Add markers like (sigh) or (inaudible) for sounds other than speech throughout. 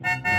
Thank (laughs) you.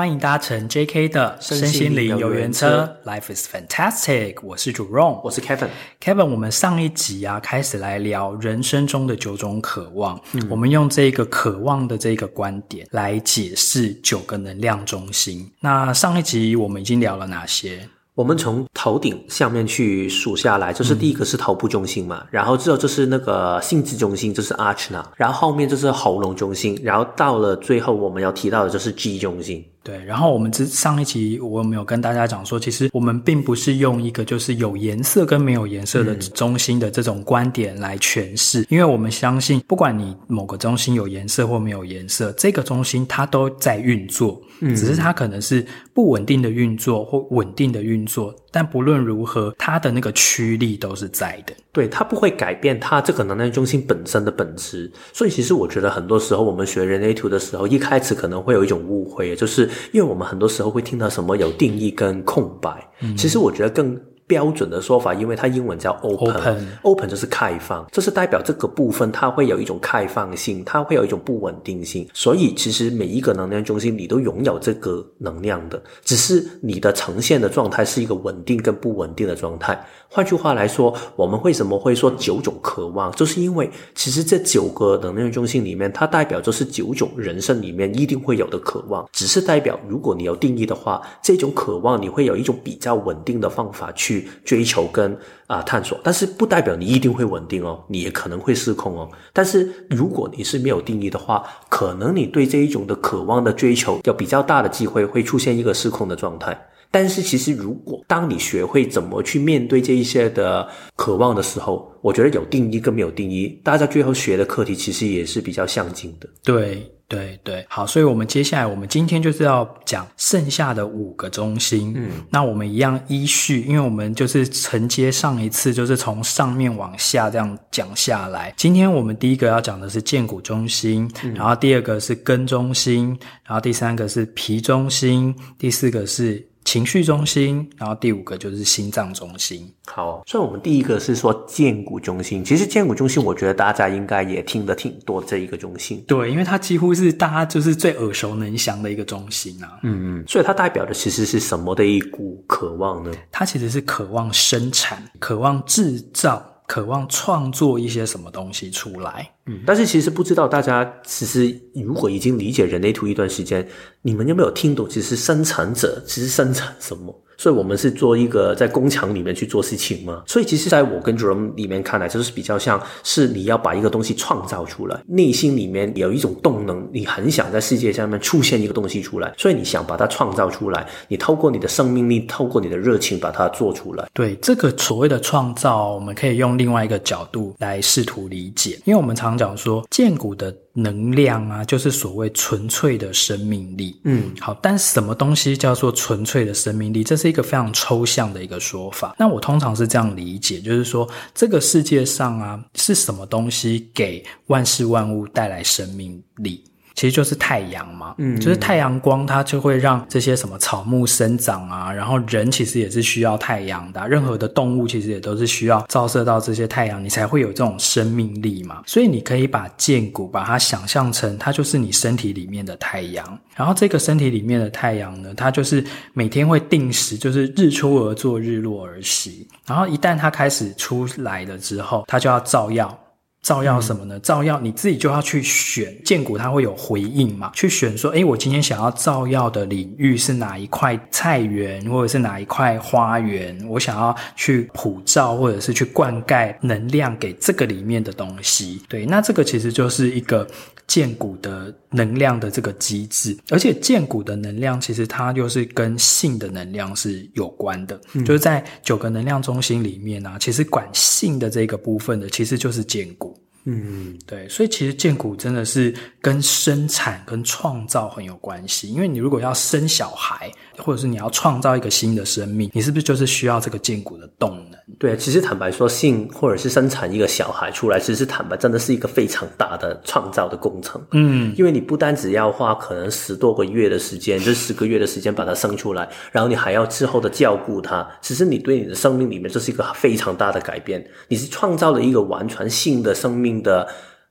欢迎搭乘 JK 的身心灵游园车，Life is fantastic。我是主 Ron，我是 Kevin。Kevin，我们上一集啊开始来聊人生中的九种渴望，嗯、我们用这个渴望的这个观点来解释九个能量中心。那上一集我们已经聊了哪些？我们从头顶下面去数下来，就是第一个是头部中心嘛，嗯、然后之后就是那个心智中心，就是 Ajna，然后后面就是喉咙中心，然后到了最后我们要提到的就是 G 中心。对，然后我们之上一集我有没有跟大家讲说，其实我们并不是用一个就是有颜色跟没有颜色的中心的这种观点来诠释，嗯、因为我们相信，不管你某个中心有颜色或没有颜色，这个中心它都在运作。嗯，只是它可能是不稳定的运作或稳定的运作，但不论如何，它的那个驱力都是在的。对，它不会改变它这个能量中心本身的本质。所以，其实我觉得很多时候我们学人类图的时候，一开始可能会有一种误会，就是因为我们很多时候会听到什么有定义跟空白。嗯，其实我觉得更。标准的说法，因为它英文叫 open，open open 就是开放，这是代表这个部分它会有一种开放性，它会有一种不稳定性。所以其实每一个能量中心你都拥有这个能量的，只是你的呈现的状态是一个稳定跟不稳定的状态。换句话来说，我们为什么会说九种渴望，就是因为其实这九个能量中心里面，它代表就是九种人生里面一定会有的渴望，只是代表如果你有定义的话，这种渴望你会有一种比较稳定的方法去。追求跟啊、探索，但是不代表你一定会稳定哦，你也可能会失控哦。但是如果你是没有定义的话，可能你对这一种的渴望的追求有比较大的机会会出现一个失控的状态。但是其实如果当你学会怎么去面对这一些的渴望的时候，我觉得有定义跟没有定义，大家最后学的课题其实也是比较相近的。对。对对，好，所以我们接下来，我们今天就是要讲剩下的五个中心。嗯，那我们一样依序，因为我们就是承接上一次，就是从上面往下这样讲下来。今天我们第一个要讲的是腱骨中心，嗯，然后第二个是根中心，然后第三个是皮中心，第四个是。情绪中心，然后第五个就是心脏中心。好，所以我们第一个是说荐骨中心。其实荐骨中心，我觉得大家应该也听得挺多这一个中心。对，因为它几乎是大家就是最耳熟能详的一个中心啊。嗯嗯。所以它代表的其实是什么的一股渴望呢？它其实是渴望生产，渴望制造。渴望创作一些什么东西出来，嗯，但是其实不知道大家其实如果已经理解人类图一段时间，你们有没有听懂？其实生产者其实生产什么？所以我们是做一个在工厂里面去做事情吗？所以其实在我跟 Jerome 里面看来，就是比较像是你要把一个东西创造出来，内心里面有一种动能，你很想在世界上面出现一个东西出来，所以你想把它创造出来，你透过你的生命力，透过你的热情把它做出来。对，这个所谓的创造，我们可以用另外一个角度来试图理解，因为我们常讲说荐股的。能量啊，就是所谓纯粹的生命力。嗯，好，但什么东西叫做纯粹的生命力？这是一个非常抽象的一个说法。那我通常是这样理解，就是说这个世界上啊，是什么东西给万事万物带来生命力？其实就是太阳嘛，嗯，就是太阳光，它就会让这些什么草木生长啊，然后人其实也是需要太阳的啊，任何的动物其实也都是需要照射到这些太阳，你才会有这种生命力嘛。所以你可以把剑骨把它想象成，它就是你身体里面的太阳，然后这个身体里面的太阳呢，它就是每天会定时，就是日出而作，日落而息，然后一旦它开始出来了之后，它就要照耀。照耀什么呢？照耀你自己就要去选建骨，它会有回应嘛？去选说，诶，我今天想要照耀的领域是哪一块菜园，或者是哪一块花园？我想要去普照，或者是去灌溉能量给这个里面的东西。对，那这个其实就是一个建骨的能量的这个机制，而且建骨的能量其实它就是跟性的能量是有关的，嗯、就是在九个能量中心里面呢、啊，其实管性的这个部分的其实就是建骨。嗯，对，所以其实建骨真的是跟生产跟创造很有关系。因为你如果要生小孩，或者是你要创造一个新的生命，你是不是就是需要这个建骨的动能？对，其实坦白说，性或者是生产一个小孩出来，其实坦白真的是一个非常大的创造的工程。嗯，因为你不单只要花可能十多个月的时间，就十个月的时间把它生出来，然后你还要之后的照顾它，其实你对你的生命里面这是一个非常大的改变。你是创造了一个完全性的生命的。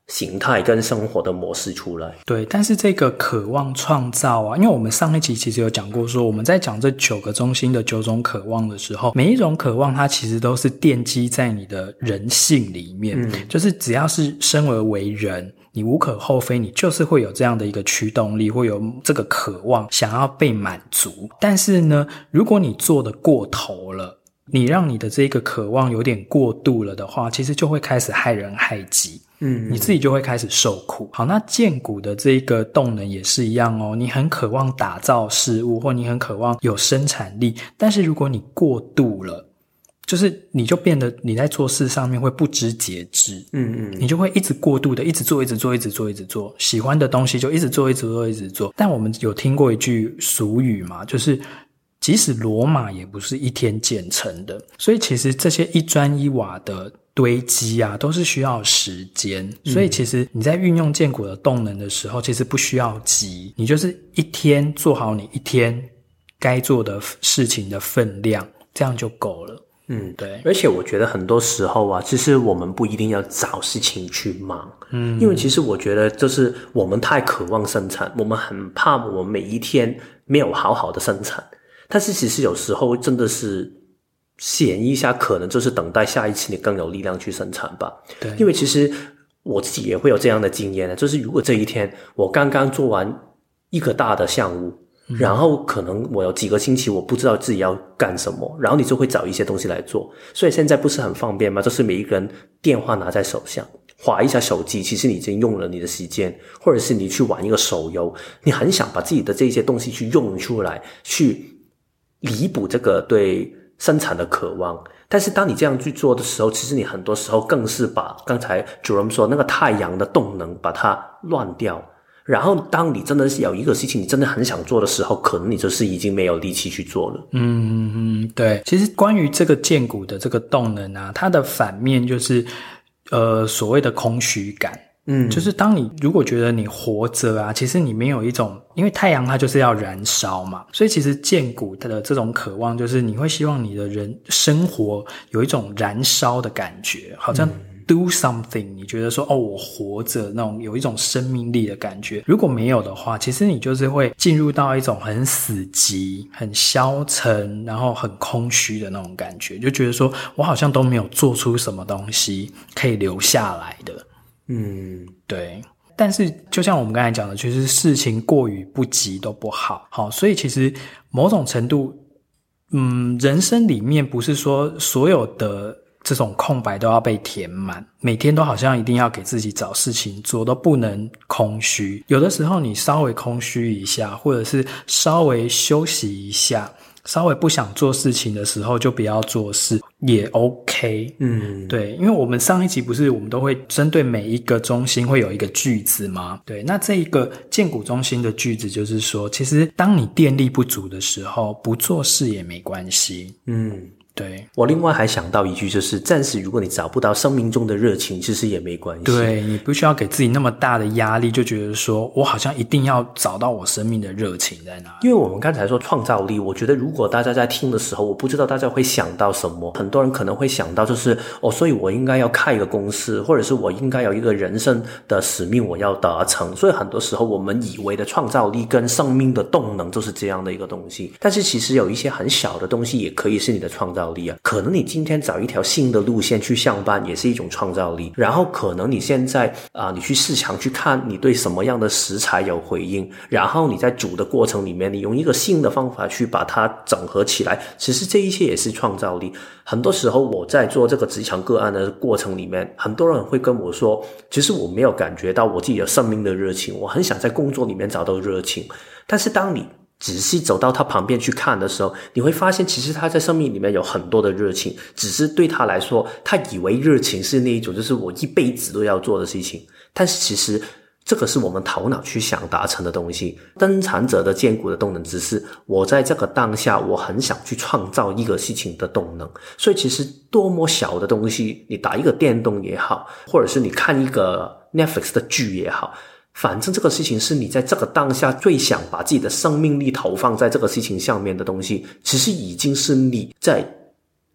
形态跟生活的模式出来，对，但是这个渴望创造啊，因为我们上一集其实有讲过说，说我们在讲这九个中心的九种渴望的时候，每一种渴望它其实都是奠基在你的人性里面，嗯，就是只要是生而为人，你无可厚非，你就是会有这样的一个驱动力，会有这个渴望想要被满足。但是呢，如果你做的过头了，你让你的这个渴望有点过度了的话，其实就会开始害人害己。嗯，你自己就会开始受苦。好，那荐骨的这个动能也是一样哦。你很渴望打造事物，或你很渴望有生产力，但是如果你过度了，就是你就变得你在做事上面会不知节制。嗯嗯，你就会一直过度的一直做，一直做，一直做，一直做。喜欢的东西就一直做，一直做，一直做。但我们有听过一句俗语嘛，就是即使罗马也不是一天建成的。所以其实这些一砖一瓦的。堆积啊，都是需要时间，所以其实你在运用建股的动能的时候，其实不需要急，你就是一天做好你一天该做的事情的分量，这样就够了。嗯，对。而且我觉得很多时候啊，其实我们不一定要找事情去忙，嗯，因为其实我觉得就是我们太渴望生产，我们很怕我们每一天没有好好的生产，但是其实有时候真的是。闲一下，可能就是等待下一次你更有力量去生产吧。对，因为其实我自己也会有这样的经验呢，就是如果这一天我刚刚做完一个大的项目，嗯，然后可能我有几个星期我不知道自己要干什么，然后你就会找一些东西来做。所以现在不是很方便吗？就是每一个人电话拿在手上，划一下手机，其实你已经用了你的时间，或者是你去玩一个手游，你很想把自己的这些东西去用出来，去弥补这个对。生产的渴望，但是当你这样去做的时候，其实你很多时候更是把刚才主任说那个太阳的动能把它乱掉。然后，当你真的是有一个事情你真的很想做的时候，可能你就是已经没有力气去做了。嗯嗯，对。其实关于这个荐股的这个动能啊，它的反面就是呃所谓的空虚感。嗯，就是当你如果觉得你活着啊，其实你没有一种，因为太阳它就是要燃烧嘛，所以其实荐骨的这种渴望，就是你会希望你的人生活有一种燃烧的感觉，好像 do something，你觉得说哦，我活着那种有一种生命力的感觉。如果没有的话，其实你就是会进入到一种很死寂、很消沉，然后很空虚的那种感觉，就觉得说我好像都没有做出什么东西可以留下来的。嗯，对。但是就像我们刚才讲的，其实事情过于不急都不好。好，所以其实某种程度，嗯，人生里面不是说所有的这种空白都要被填满，每天都好像一定要给自己找事情做，都不能空虚。有的时候你稍微空虚一下，或者是稍微休息一下。稍微不想做事情的时候，就不要做事，也 OK。嗯，对，因为我们上一集不是我们都会针对每一个中心会有一个句子吗？对，那这一个建股中心的句子就是说，其实当你电力不足的时候，不做事也没关系。嗯。对，我另外还想到一句，就是暂时如果你找不到生命中的热情，其实也没关系。对，你不需要给自己那么大的压力，就觉得说我好像一定要找到我生命的热情在哪。因为我们刚才说创造力，我觉得如果大家在听的时候，我不知道大家会想到什么。很多人可能会想到就是哦，所以我应该要开一个公司，或者是我应该有一个人生的使命我要达成。所以很多时候我们以为的创造力跟生命的动能就是这样的一个东西，但是其实有一些很小的东西也可以是你的创造力。啊，可能你今天找一条新的路线去上班，也是一种创造力。然后可能你现在啊、你去市场去看，你对什么样的食材有回应，然后你在煮的过程里面，你用一个新的方法去把它整合起来，其实这一切也是创造力。很多时候我在做这个职场个案的过程里面，很多人会跟我说，其实我没有感觉到我自己的生命的热情，我很想在工作里面找到热情，但是当你仔细走到他旁边去看的时候，你会发现，其实他在生命里面有很多的热情，只是对他来说，他以为热情是那一种，就是我一辈子都要做的事情。但是其实这个是我们头脑去想达成的东西。登场者的荐骨的动能只是我在这个当下，我很想去创造一个事情的动能。所以其实多么小的东西，你打一个电动也好，或者是你看一个 Netflix 的剧也好，反正这个事情是你在这个当下最想把自己的生命力投放在这个事情上面的东西，其实已经是你在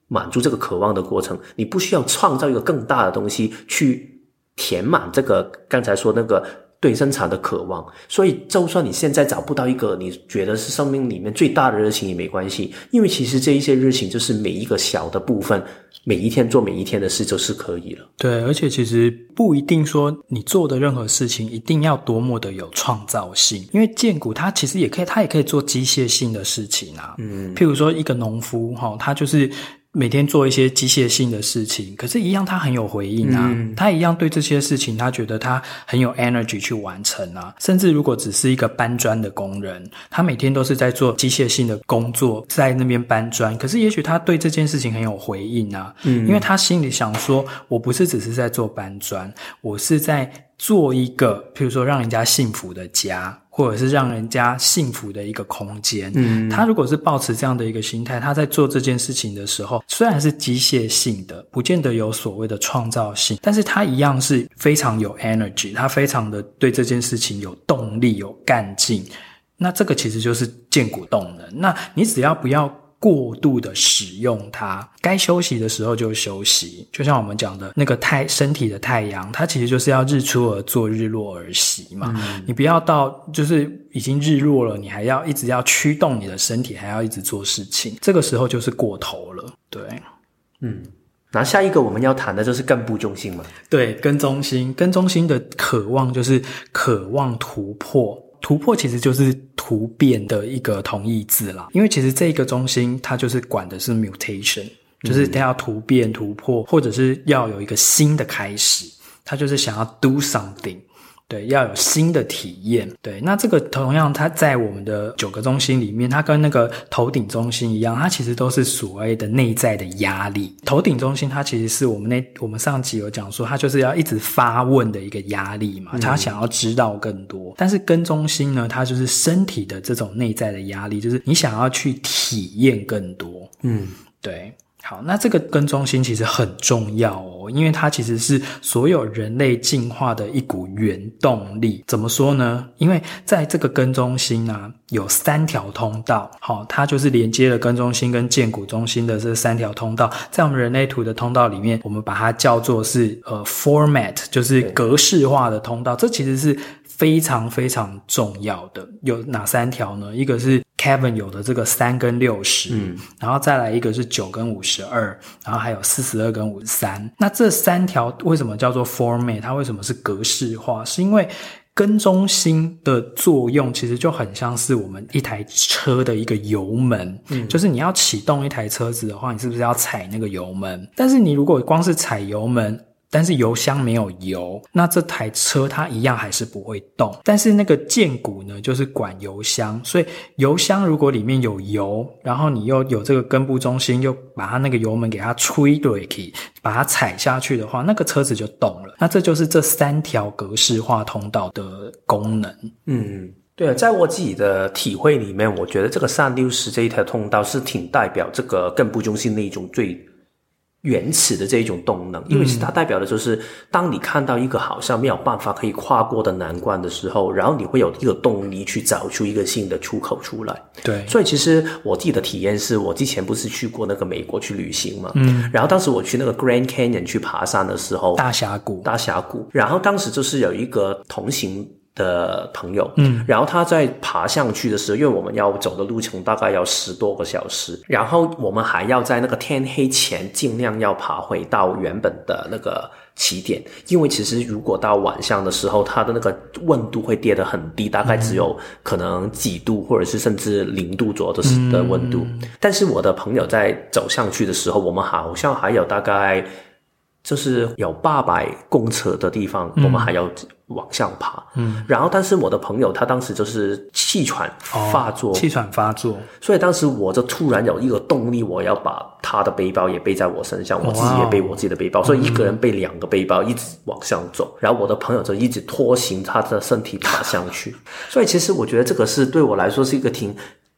满足这个渴望的过程。你不需要创造一个更大的东西去填满这个刚才说那个。对生产的渴望，所以就算你现在找不到一个你觉得是生命里面最大的热情也没关系，因为其实这一些热情就是每一个小的部分，每一天做每一天的事就是可以了。对，而且其实不一定说你做的任何事情一定要多么的有创造性，因为建股它其实也可以，它也可以做机械性的事情啊。嗯，譬如说一个农夫哈，他就是。每天做一些机械性的事情，可是，一样他很有回应啊。嗯、他一样对这些事情，他觉得他很有 energy 去完成啊。甚至如果只是一个搬砖的工人，他每天都是在做机械性的工作，在那边搬砖。可是，也许他对这件事情很有回应啊。嗯，因为他心里想说，我不是只是在做搬砖，我是在做一个，譬如说让人家幸福的家。或者是让人家幸福的一个空间。嗯，他如果是抱持这样的一个心态，他在做这件事情的时候，虽然是机械性的，不见得有所谓的创造性，但是他一样是非常有 energy，他非常的对这件事情有动力、有干劲。那这个其实就是建股动能。那你只要不要。过度的使用它，该休息的时候就休息。就像我们讲的那个太身体的太阳，它其实就是要日出而作，日落而息嘛。嗯、你不要到就是已经日落了，你还要一直要驱动你的身体，还要一直做事情，这个时候就是过头了。对，嗯。那下一个我们要谈的就是根部中心嘛。对，跟中心，跟中心的渴望就是渴望突破。突破其实就是突变的一个同义字啦，因为其实这个中心它就是管的是 mutation，就是它要突变突破，或者是要有一个新的开始，它就是想要 do something。对，要有新的体验。对，那这个同样，它在我们的九个中心里面，它跟那个头顶中心一样，它其实都是所谓的内在的压力。头顶中心它其实是我们那我们上集有讲说，它就是要一直发问的一个压力嘛，它想要知道更多。嗯。但是根中心呢，它就是身体的这种内在的压力，就是你想要去体验更多。嗯，对。好，那这个根中心其实很重要哦，因为它其实是所有人类进化的一股原动力。怎么说呢？因为在这个根中心啊，有三条通道，好，它就是连接了根中心跟建骨中心的这三条通道。在我们人类图的通道里面，我们把它叫做是呃 format，就是格式化的通道。这其实是非常非常重要的。有哪三条呢？一个是 Kevin 有的这个三跟六十，嗯，然后再来一个是九跟五十二，然后还有四十二跟五十三。那这三条为什么叫做 format？它为什么是格式化？是因为跟中心的作用其实就很像是我们一台车的一个油门，嗯，就是你要启动一台车子的话，你是不是要踩那个油门？但是你如果光是踩油门，但是油箱没有油，那这台车它一样还是不会动。但是那个荐骨呢，就是管油箱，所以油箱如果里面有油，然后你又有这个根部中心，又把它那个油门给它吹对起，把它踩下去的话，那个车子就动了。那这就是这三条格式化通道的功能。嗯，对啊，在我自己的体会里面，我觉得这个三六十这一条通道是挺代表这个根部中心的一种最。原始的这一种动能，因为是它代表的就是，当你看到一个好像没有办法可以跨过的难关的时候，然后你会有一个动力去找出一个新的出口出来。对，所以其实我自己的体验是，我之前不是去过那个美国去旅行嘛，嗯，然后当时我去那个 Grand Canyon 去爬山的时候，大峡谷，大峡谷，然后当时就是有一个同行。的朋友，嗯，然后他在爬上去的时候，因为我们要走的路程大概要十多个小时，然后我们还要在那个天黑前尽量要爬回到原本的那个起点，因为其实如果到晚上的时候，它的那个温度会跌得很低，大概只有可能几度，或者是甚至零度左右的的温度。嗯，但是我的朋友在走上去的时候，我们好像还有大概就是有八百公尺的地方，我们还要。往上爬。嗯，然后但是我的朋友他当时就是气喘发作，哦、气喘发作，所以当时我就突然有一个动力，我要把他的背包也背在我身上，我自己也背我自己的背包，所以一个人背两个背包一直往上走，然后我的朋友就一直拖行他的身体爬上去。(laughs) 所以其实我觉得这个是对我来说是一个挺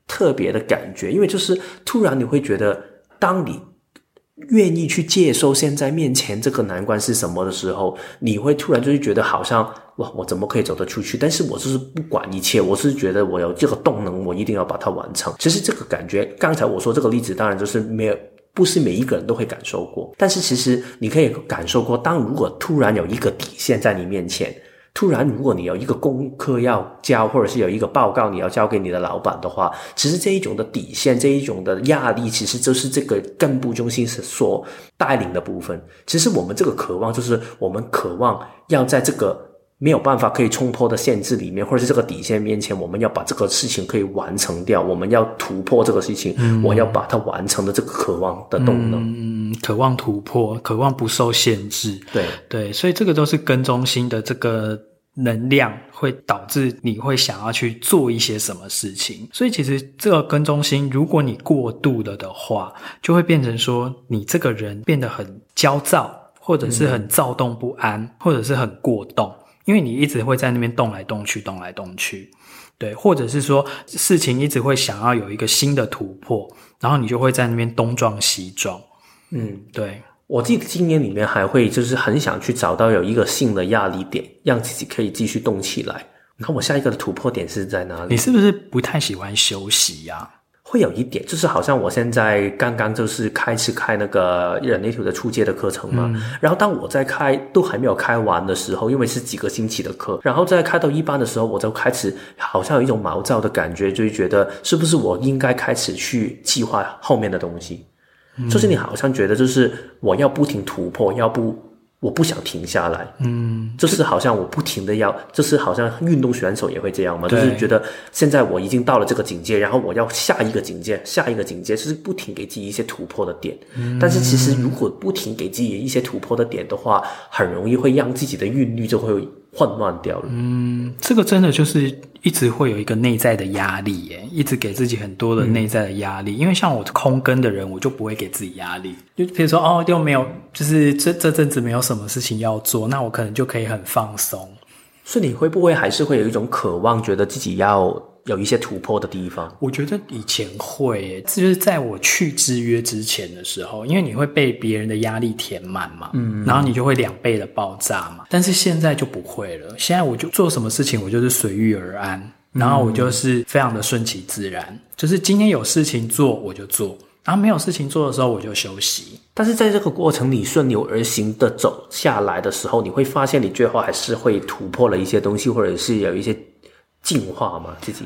特别的感觉，因为就是突然你会觉得，当你。愿意去接受现在面前这个难关是什么的时候，你会突然就是觉得好像哇，我怎么可以走得出去？但是我就是不管一切，我是觉得我有这个动能，我一定要把它完成。其实这个感觉，刚才我说这个例子，当然就是没有，不是每一个人都会感受过。但是其实你可以感受过，当如果突然有一个底线在你面前。突然，如果你有一个功课要交，或者是有一个报告你要交给你的老板的话，其实这一种的底线，这一种的压力，其实就是这个根部中心是所带领的部分。其实我们这个渴望，就是我们渴望要在这个没有办法可以冲破的限制里面，或者是这个底线面前，我们要把这个事情可以完成掉，我们要突破这个事情，嗯、我要把它完成的这个渴望的动能，嗯，渴望突破，渴望不受限制，对对，所以这个都是跟中心的这个。能量会导致你会想要去做一些什么事情，所以其实这个跟中心，如果你过度了的话，就会变成说你这个人变得很焦躁，或者是很躁动不安，嗯、或者是很过动，因为你一直会在那边动来动去，动来动去，对，或者是说事情一直会想要有一个新的突破，然后你就会在那边东撞西撞，嗯，对。我自己的经验里面还会就是很想去找到有一个新的压力点，让自己可以继续动起来。你看我下一个的突破点是在哪里？你是不是不太喜欢休息呀、啊？会有一点，就是好像我现在刚刚就是开始开那个人类图的初阶的课程嘛。嗯、然后当我在开都还没有开完的时候，因为是几个星期的课，然后在开到一半的时候，我就开始好像有一种毛躁的感觉，就是觉得是不是我应该开始去计划后面的东西。就是你好像觉得，就是我要不停突破，要不我不想停下来。嗯，就是好像我不停的要，就是好像运动选手也会这样嘛，就是觉得现在我已经到了这个境界，然后我要下一个境界，下一个境界，就是不停给自己一些突破的点。嗯，但是其实如果不停给自己一些突破的点的话，很容易会让自己的韵律就会。混乱掉了。嗯，这个真的就是一直会有一个内在的压力耶，一直给自己很多的内在的压力。因为像我空跟的人，我就不会给自己压力。就比如说，哦，又没有，就是这这阵子没有什么事情要做，那我可能就可以很放松。所以你会不会还是会有一种渴望，觉得自己要？有一些突破的地方，我觉得以前会，就是在我去制约之前的时候，因为你会被别人的压力填满嘛，嗯，然后你就会两倍的爆炸嘛。但是现在就不会了，现在我就做什么事情，我就是随遇而安，然后我就是非常的顺其自然，嗯，就是今天有事情做我就做，然后没有事情做的时候我就休息。但是在这个过程里顺流而行的走下来的时候，你会发现你最后还是会突破了一些东西，或者是有一些。进化吗，自己，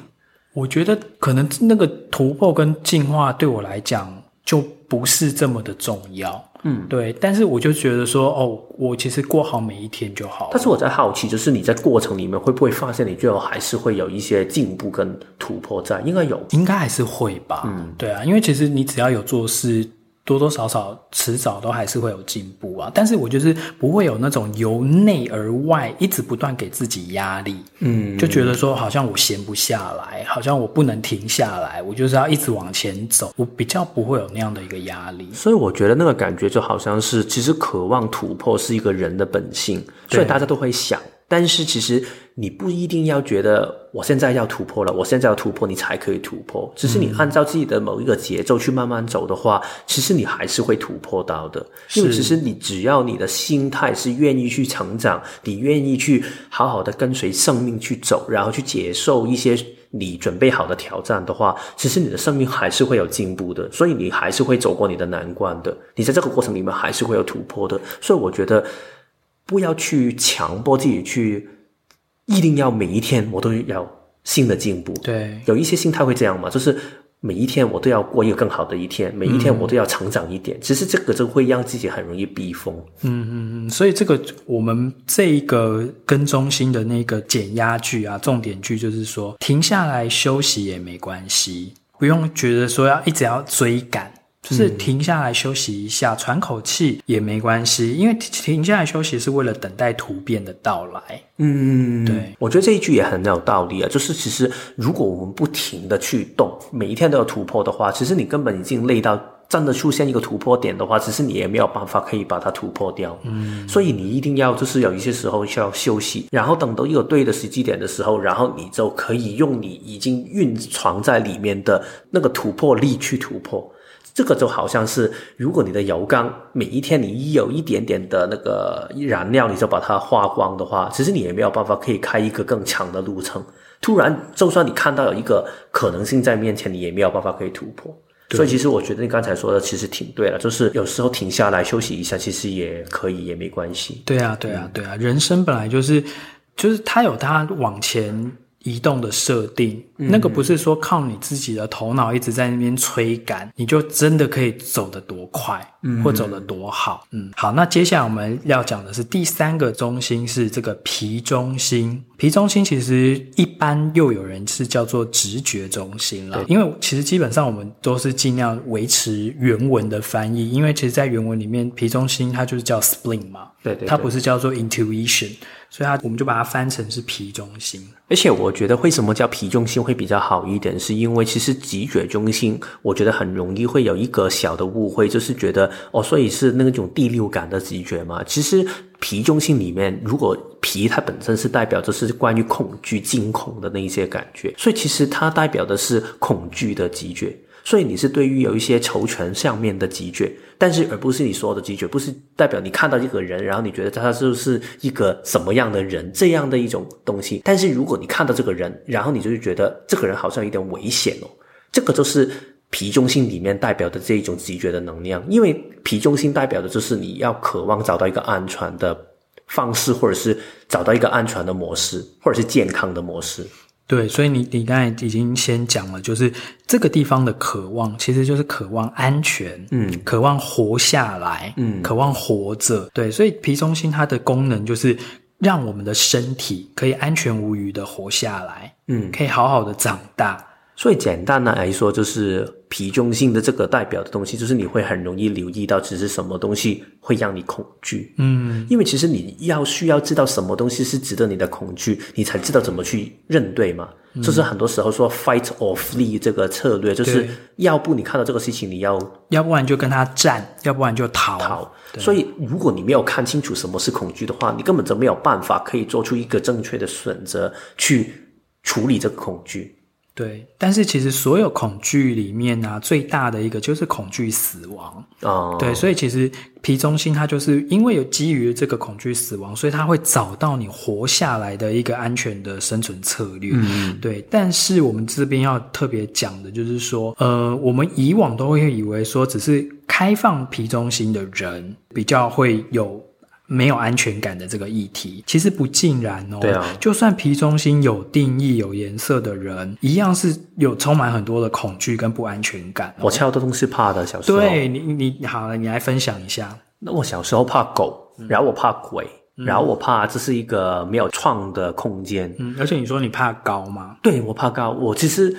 我觉得可能那个突破跟进化对我来讲就不是这么的重要，嗯，对。但是我就觉得说，哦，我其实过好每一天就好。但是我在好奇，就是你在过程里面会不会发现，你最后还是会有一些进步跟突破在？应该有，应该还是会吧。嗯，对啊，因为其实你只要有做事。多多少少迟早都还是会有进步啊，但是我就是不会有那种由内而外一直不断给自己压力，嗯，就觉得说好像我闲不下来，好像我不能停下来，我就是要一直往前走，我比较不会有那样的一个压力。所以我觉得那个感觉就好像是，其实渴望突破是一个人的本性，所以大家都会想。但是其实你不一定要觉得我现在要突破了，我现在要突破你才可以突破。只是你按照自己的某一个节奏去慢慢走的话，其实你还是会突破到的。因为其实你只要你的心态是愿意去成长，你愿意去好好的跟随生命去走，然后去接受一些你准备好的挑战的话，其实你的生命还是会有进步的。所以你还是会走过你的难关的。你在这个过程里面还是会有突破的。所以我觉得。不要去强迫自己去，一定要每一天我都要新的进步。对，有一些心态会这样嘛，就是每一天我都要过一个更好的一天，每一天我都要成长一点。嗯、其实这个就会让自己很容易逼疯。嗯嗯嗯，所以这个我们这一个跟中心的那个减压句啊，重点句就是说，停下来休息也没关系，不用觉得说要一直要追赶。就是停下来休息一下，喘口气也没关系，因为停下来休息是为了等待突变的到来。嗯，对，我觉得这一句也很有道理啊。就是其实如果我们不停的去动，每一天都有突破的话，其实你根本已经累到真的出现一个突破点的话，其实你也没有办法可以把它突破掉。嗯，所以你一定要就是有一些时候需要休息，然后等到一个对的时机点的时候，然后你就可以用你已经蕴藏在里面的那个突破力去突破。这个就好像是，如果你的油缸每一天你有一点点的那个燃料，你就把它花光的话，其实你也没有办法可以开一个更长的路程。突然，就算你看到有一个可能性在面前，你也没有办法可以突破。所以，其实我觉得你刚才说的其实挺对了，就是有时候停下来休息一下，其实也可以，也没关系。对啊，对啊，对啊，人生本来就是，就是它有它往前。移动的设定，那个不是说靠你自己的头脑一直在那边吹赶，你就真的可以走得多快，嗯，或走得多好，嗯，好。那接下来我们要讲的是第三个中心，是这个皮中心。皮中心其实一般又有人是叫做直觉中心了，因为其实基本上我们都是尽量维持原文的翻译，因为其实在原文里面，皮中心它就是叫 spleen 嘛，对，对对，它不是叫做 intuition。所以它，我们就把它翻成是皮中心。而且我觉得，为什么叫脾中心会比较好一点？是因为其实直觉中心，我觉得很容易会有一个小的误会，就是觉得哦，所以是那种第六感的直觉嘛。其实脾中心里面，如果脾它本身是代表的是关于恐惧、惊恐的那一些感觉，所以其实它代表的是恐惧的直觉。所以你是对于有一些求全上面的直觉，但是而不是你说的直觉，不是代表你看到一个人，然后你觉得他就是一个什么样的人这样的一种东西。但是如果你看到这个人，然后你就是觉得这个人好像有点危险哦，这个就是脾中心里面代表的这一种直觉的能量，因为脾中心代表的就是你要渴望找到一个安全的方式，或者是找到一个安全的模式，或者是健康的模式。对，所以你你刚才已经先讲了，就是这个地方的渴望，其实就是渴望安全，嗯，渴望活下来，嗯，渴望活着。对，所以皮中心它的功能就是让我们的身体可以安全无虞的活下来，嗯，可以好好的长大。所以简单的来说，就是脾中性的这个代表的东西，就是你会很容易留意到，只是什么东西会让你恐惧。嗯，因为其实你要需要知道什么东西是值得你的恐惧，你才知道怎么去认对嘛。嗯，就是很多时候说 fight or flee 这个策略，就是要不你看到这个事情，你要，要不然就跟他战，要不然就逃。逃。所以如果你没有看清楚什么是恐惧的话，你根本就没有办法可以做出一个正确的选择去处理这个恐惧。对，但是其实所有恐惧里面呢、啊，最大的一个就是恐惧死亡。哦，对，所以其实皮中心它就是因为有基于这个恐惧死亡，所以它会找到你活下来的一个安全的生存策略。嗯，对。但是我们这边要特别讲的就是说，呃，我们以往都会以为说，只是开放皮中心的人比较会有。没有安全感的这个议题，其实不尽然哦。对啊，就算皮中心有定义、有颜色的人，一样是有充满很多的恐惧跟不安全感。我超多东西怕的，小时候。对你，你好了，你来分享一下。那我小时候怕狗，然后我怕鬼，嗯、然后我怕这是一个没有创的空间。嗯，而且你说你怕高吗？对，我怕高。我其实。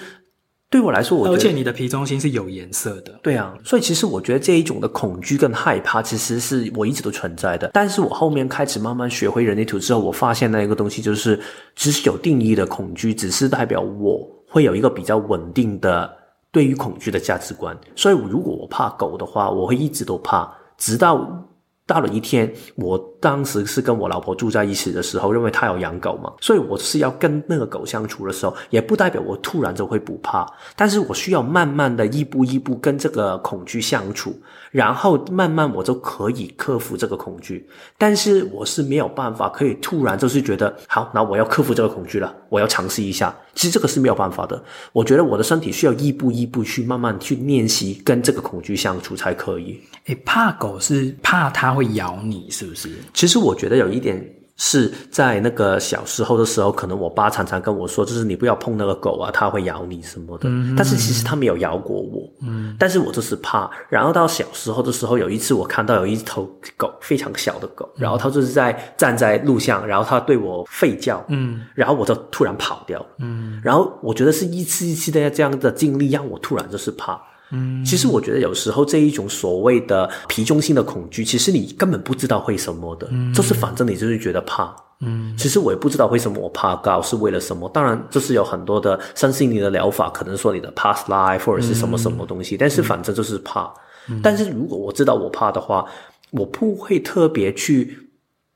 对我来说，我，而且你的皮中心是有颜色的。对啊，所以其实我觉得这一种的恐惧跟害怕，其实是我一直都存在的。但是我后面开始慢慢学会人类图之后，我发现那一个东西就是，只是有定义的恐惧，只是代表我会有一个比较稳定的对于恐惧的价值观。所以如果我怕狗的话，我会一直都怕，直到。到了一天，我当时是跟我老婆住在一起的时候，认为她有养狗嘛，所以我是要跟那个狗相处的时候，也不代表我突然就会不怕，但是我需要慢慢的一步一步跟这个恐惧相处，然后慢慢我就可以克服这个恐惧。但是我是没有办法可以突然就是觉得好，那我要克服这个恐惧了，我要尝试一下。其实这个是没有办法的。我觉得我的身体需要一步一步去慢慢去练习跟这个恐惧相处才可以。诶，怕狗是怕它会咬你，是不是？其实我觉得有一点是在那个小时候的时候，可能我爸常常跟我说，就是你不要碰那个狗啊，它会咬你什么的。嗯，但是其实它没有咬过我。嗯，但是我就是怕。然后到小时候的时候，有一次我看到有一头狗，非常小的狗，然后它就是在站在路上，然后它对我吠叫。嗯，然后我就突然跑掉。嗯，然后我觉得是一次一次的这样的经历让我突然就是怕。嗯，其实我觉得有时候这一种所谓的皮中心的恐惧，其实你根本不知道会什么的，嗯，就是反正你就是觉得怕，嗯，其实我也不知道为什么我怕高是为了什么。当然，就是有很多的身心灵的疗法，可能说你的 past life 或者是什么什么东西，嗯，但是反正就是怕。嗯，但是如果我知道我怕的话，我不会特别去。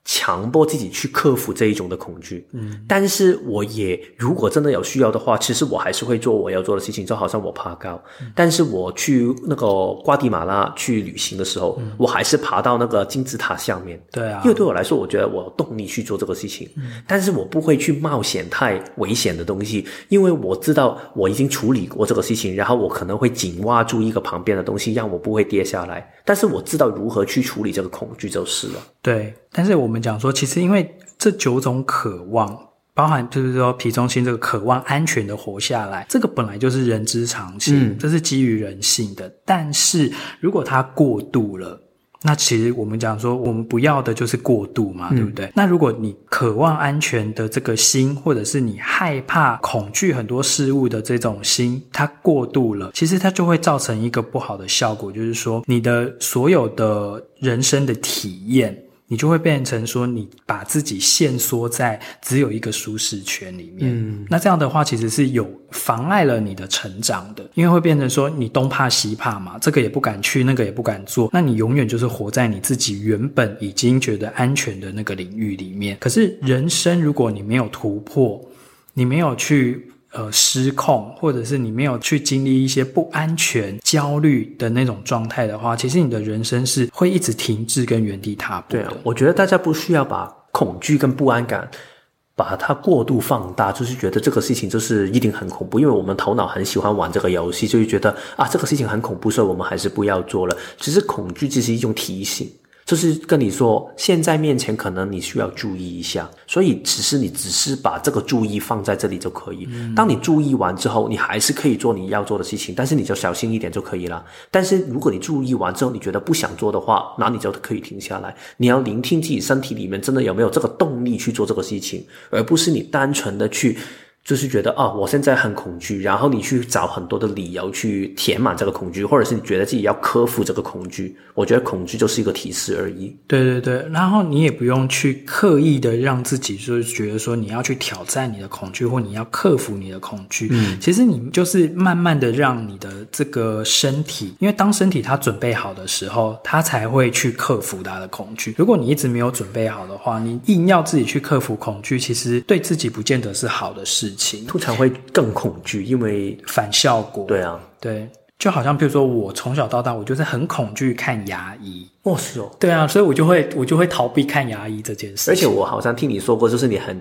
强迫自己去克服这一种的恐惧，嗯，但是我也如果真的有需要的话，其实我还是会做我要做的事情，就好像我爬高，嗯，但是我去那个瓜地马拉去旅行的时候，嗯，我还是爬到那个金字塔下面，对啊，因为对我来说，我觉得我有动力去做这个事情，嗯，但是我不会去冒险太危险的东西，因为我知道我已经处理过这个事情，然后我可能会紧握住一个旁边的东西，让我不会跌下来，但是我知道如何去处理这个恐惧就是了，对。但是我们讲说，其实因为这九种渴望，包含就是说皮中心这个渴望安全的活下来，这个本来就是人之常情，嗯，这是基于人性的。但是如果它过度了，那其实我们讲说，我们不要的就是过度嘛，嗯，对不对？那如果你渴望安全的这个心，或者是你害怕、恐惧很多事物的这种心，它过度了，其实它就会造成一个不好的效果，就是说你的所有的人生的体验。你就会变成说，你把自己限缩在只有一个舒适圈里面。嗯，那这样的话，其实是有妨碍了你的成长的，因为会变成说，你东怕西怕嘛，这个也不敢去，那个也不敢做，那你永远就是活在你自己原本已经觉得安全的那个领域里面。可是人生，如果你没有突破，你没有去。呃，失控，或者是你没有去经历一些不安全、焦虑的那种状态的话，其实你的人生是会一直停滞跟原地踏步。对，我觉得大家不需要把恐惧跟不安感把它过度放大，就是觉得这个事情就是一定很恐怖，因为我们头脑很喜欢玩这个游戏，就是觉得啊，这个事情很恐怖，所以我们还是不要做了。其实恐惧只是一种提醒。就是跟你说，现在面前可能你需要注意一下，所以只是你只是把这个注意放在这里就可以。当你注意完之后，你还是可以做你要做的事情，但是你就小心一点就可以了。但是如果你注意完之后，你觉得不想做的话，那你就可以停下来。你要聆听自己身体里面真的有没有这个动力去做这个事情，而不是你单纯的去。就是觉得啊、哦，我现在很恐惧，然后你去找很多的理由去填满这个恐惧，或者是你觉得自己要克服这个恐惧。我觉得恐惧就是一个提示而已。对对对，然后你也不用去刻意的让自己就是觉得说你要去挑战你的恐惧，或你要克服你的恐惧。嗯，其实你就是慢慢的让你的这个身体，因为当身体它准备好的时候，它才会去克服它的恐惧。如果你一直没有准备好的话，你硬要自己去克服恐惧，其实对自己不见得是好的事。通常会更恐惧，因为反效果。对啊，对，就好像比如说我从小到大，我就是很恐惧看牙医。哦，是哦，对啊，所以我就会我就会逃避看牙医这件事。而且我好像听你说过，就是你很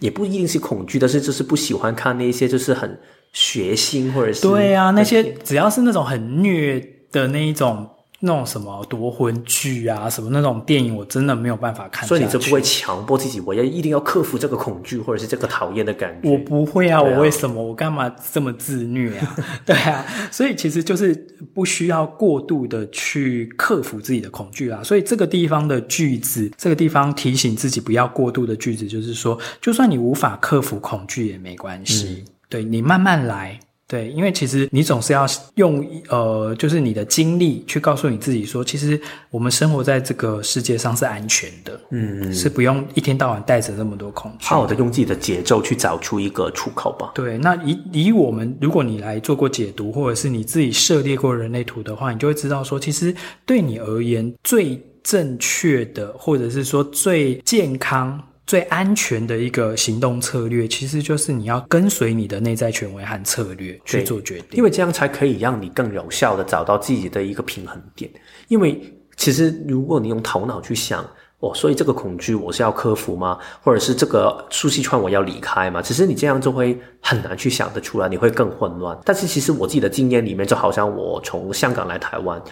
也不一定是恐惧，但是就是不喜欢看那些就是很血腥或者是对啊，那些只要是那种很虐的那一种。那种什么夺魂剧啊，什么那种电影，我真的没有办法看。所以你就不会强迫自己，我要一定要克服这个恐惧，或者是这个讨厌的感觉。我不会啊，啊我为什么？我干嘛这么自虐啊？(laughs) 对啊，所以其实就是不需要过度的去克服自己的恐惧啊。所以这个地方的句子，这个地方提醒自己不要过度的句子，就是说，就算你无法克服恐惧也没关系，嗯、对，你慢慢来。对，因为其实你总是要用呃，就是你的经历去告诉你自己说，其实我们生活在这个世界上是安全的，嗯，是不用一天到晚带着这么多恐惧。好好的用自己的节奏去找出一个出口吧。对，那以以我们，如果你来做过解读，或者是你自己涉猎过人类图的话，你就会知道说，其实对你而言最正确的，或者是说最健康。最安全的一个行动策略，其实就是你要跟随你的内在权威和策略去做决定，因为这样才可以让你更有效的找到自己的一个平衡点。因为其实如果你用头脑去想，哦，所以这个恐惧我是要克服吗？或者是这个舒适圈我要离开吗？其实你这样就会很难去想得出来，你会更混乱。但是其实我自己的经验里面，就好像我从香港来台湾。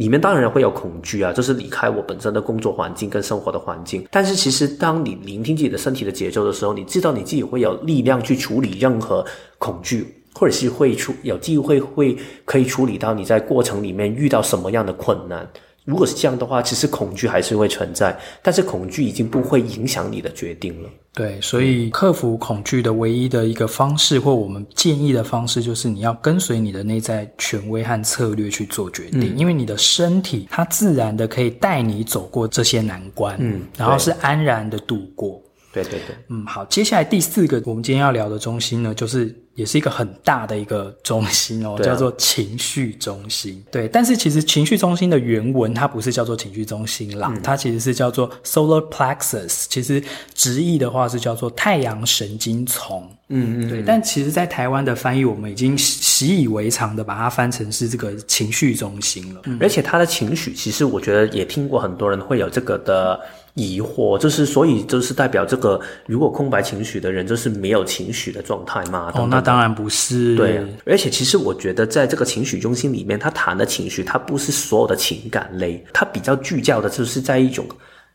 里面当然会有恐惧啊，就是离开我本身的工作环境跟生活的环境。但是其实当你聆听自己的身体的节奏的时候，你知道你自己会有力量去处理任何恐惧，或者是会出有机会会可以处理到你在过程里面遇到什么样的困难。如果是这样的话，其实恐惧还是会存在，但是恐惧已经不会影响你的决定了。对，所以克服恐惧的唯一的一个方式，或我们建议的方式，就是你要跟随你的内在权威和策略去做决定，嗯、因为你的身体它自然的可以带你走过这些难关，嗯，然后是安然的度过。对对对，嗯，好，接下来第四个我们今天要聊的中心呢，就是也是一个很大的一个中心哦，啊、叫做情绪中心。对，但是其实情绪中心的原文它不是叫做情绪中心啦，嗯、它其实是叫做 solar plexus，其实直译的话是叫做太阳神经丛。嗯嗯，对，但其实，在台湾的翻译，我们已经习以为常的把它翻成是这个情绪中心了。嗯、而且它的情绪，其实我觉得也听过很多人会有这个的。疑惑，就是所以就是代表这个，如果空白情绪的人就是没有情绪的状态嘛？哦，那当然不是。对，而且其实我觉得在这个情绪中心里面，他谈的情绪，它不是所有的情感类，它比较聚焦的就是在一种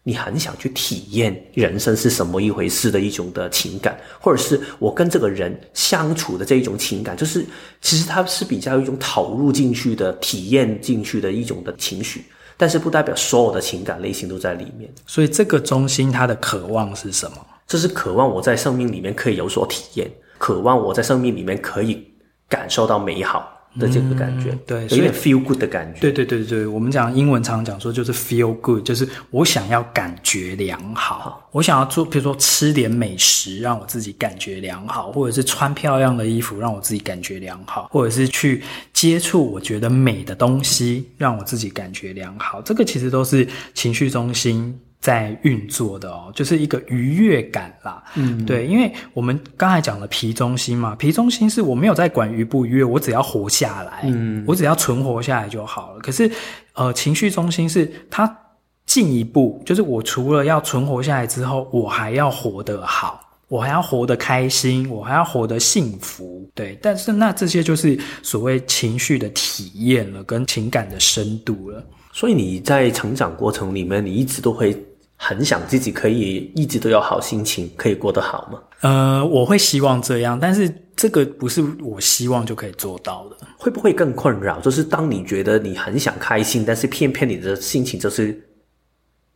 你很想去体验人生是什么一回事的一种的情感，或者是我跟这个人相处的这一种情感，就是其实他是比较一种投入进去的、体验进去的一种的情绪。但是不代表所有的情感类型都在里面，所以这个中心它的渴望是什么？这是渴望我在生命里面可以有所体验，渴望我在生命里面可以感受到美好。的这个感觉，嗯、对，有点 feel good 的感觉。对对对对，我们讲英文常常讲说就是 feel good，就是我想要感觉良好，好我想要做，比如说吃点美食让我自己感觉良好，或者是穿漂亮的衣服让我自己感觉良好，或者是去接触我觉得美的东西让我自己感觉良好。这个其实都是情绪中心。在运作的哦，就是一个愉悦感啦。嗯，对，因为我们刚才讲了皮中心嘛，皮中心是我没有在管愉不愉悦，我只要活下来，嗯，我只要存活下来就好了。可是，呃，情绪中心是它进一步，就是我除了要存活下来之后，我还要活得好，我还要活得开心，我还要活得幸福。对，但是那这些就是所谓情绪的体验了，跟情感的深度了。所以你在成长过程里面，你一直都会。很想自己可以一直都有好心情，可以过得好吗？呃，我会希望这样，但是这个不是我希望就可以做到的。会不会更困扰？就是当你觉得你很想开心，但是偏偏你的心情就是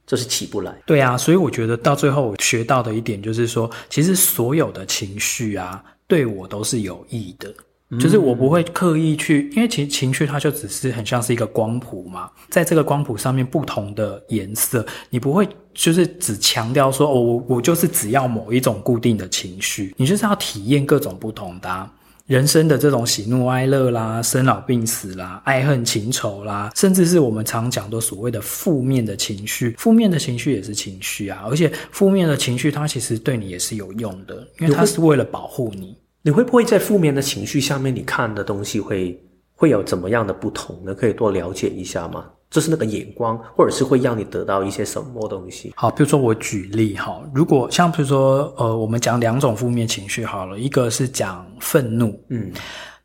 就是起不来。对啊，所以我觉得到最后我学到的一点就是说，其实所有的情绪啊，对我都是有益的。就是我不会刻意去，因为其实情绪它就只是很像是一个光谱嘛，在这个光谱上面不同的颜色，你不会就是只强调说哦，我我就是只要某一种固定的情绪，你就是要体验各种不同的啊，人生的这种喜怒哀乐啦、生老病死啦、爱恨情仇啦，甚至是我们常讲的所谓的负面的情绪，负面的情绪也是情绪啊，而且负面的情绪它其实对你也是有用的，因为它是为了保护你。你会不会在负面的情绪下面，你看的东西会会有怎么样的不同呢？可以多了解一下吗？就是那个眼光，或者是会让你得到一些什么东西？好，比如说我举例哈，如果像比如说呃，我们讲两种负面情绪好了，一个是讲愤怒，嗯。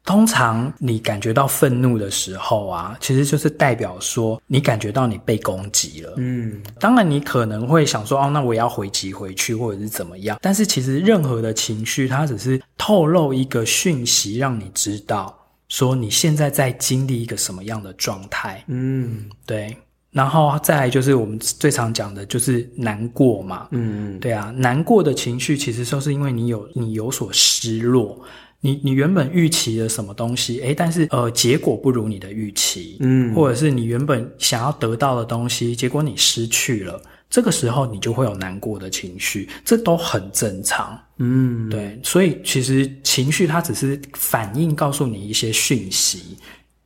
通常你感觉到愤怒的时候啊，其实就是代表说你感觉到你被攻击了。嗯，当然你可能会想说，哦，那我也要回击回去，或者是怎么样。但是其实任何的情绪，它只是透露一个讯息，让你知道说你现在在经历一个什么样的状态。嗯，对。然后再来就是我们最常讲的，就是难过嘛。嗯，对啊，难过的情绪其实都是因为你有你有所失落。你你原本预期的什么东西？诶，但是呃，结果不如你的预期，嗯，或者是你原本想要得到的东西，结果你失去了，这个时候你就会有难过的情绪，这都很正常，嗯，对，所以其实情绪它只是反应，告诉你一些讯息。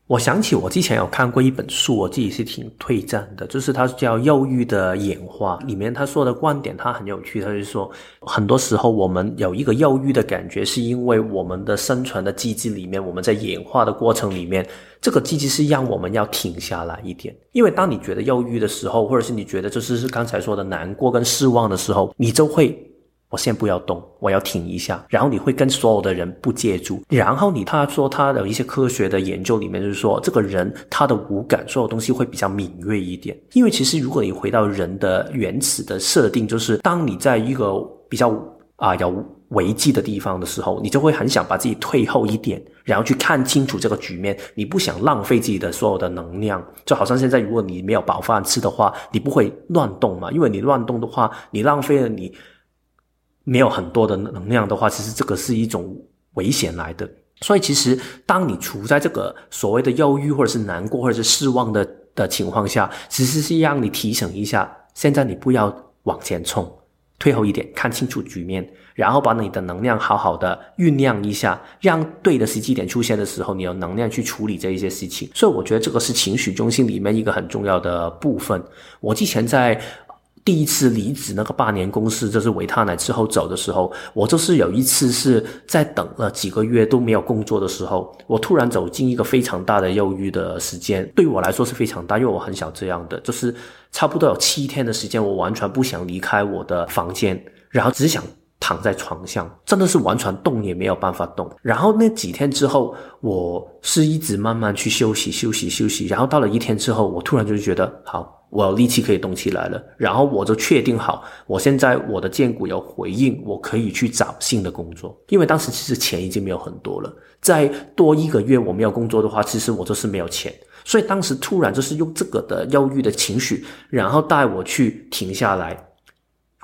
我想起我之前有看过一本书，我自己是挺推荐的，就是它叫《忧郁的演化》，里面他说的观点，他很有趣，他就说，很多时候我们有一个忧郁的感觉，是因为我们的生存的机制里面，我们在演化的过程里面，这个机制是让我们要停下来一点，因为当你觉得忧郁的时候，或者是你觉得就是是刚才说的难过跟失望的时候，你就会。我先不要动，我要停一下。然后你会跟所有的人不接触。然后你他说他的一些科学的研究里面就是说，这个人他的五感所有东西会比较敏锐一点。因为其实如果你回到人的原始的设定，就是当你在一个比较啊、有危机的地方的时候，你就会很想把自己退后一点，然后去看清楚这个局面。你不想浪费自己的所有的能量，就好像现在如果你没有饱饭吃的话，你不会乱动嘛？因为你乱动的话，你浪费了你。没有很多的能量的话，其实这个是一种危险来的。所以，其实当你处在这个所谓的忧郁或者是难过或者是失望的的情况下，其实是让你提醒一下，现在你不要往前冲，退后一点，看清楚局面，然后把你的能量好好的酝酿一下，让对的时机点出现的时候，你有能量去处理这一些事情。所以，我觉得这个是情绪中心里面一个很重要的部分。我之前在。第一次离职那个八年公司，就是维他奶之后走的时候，我就是有一次是在等了几个月都没有工作的时候，我突然走进一个非常大的忧郁的时间，对我来说是非常大，因为我很想这样的，就是差不多有七天的时间，我完全不想离开我的房间，然后只想躺在床上，真的是完全动也没有办法动。然后那几天之后，我是一直慢慢去休息、休息、休息，然后到了一天之后，我突然就觉得好。我有力气可以动起来了，然后我就确定好，我现在我的荐股有回应，我可以去找新的工作。因为当时其实钱已经没有很多了，再多一个月我没有工作的话，其实我就是没有钱。所以当时突然就是用这个的忧郁的情绪，然后带我去停下来，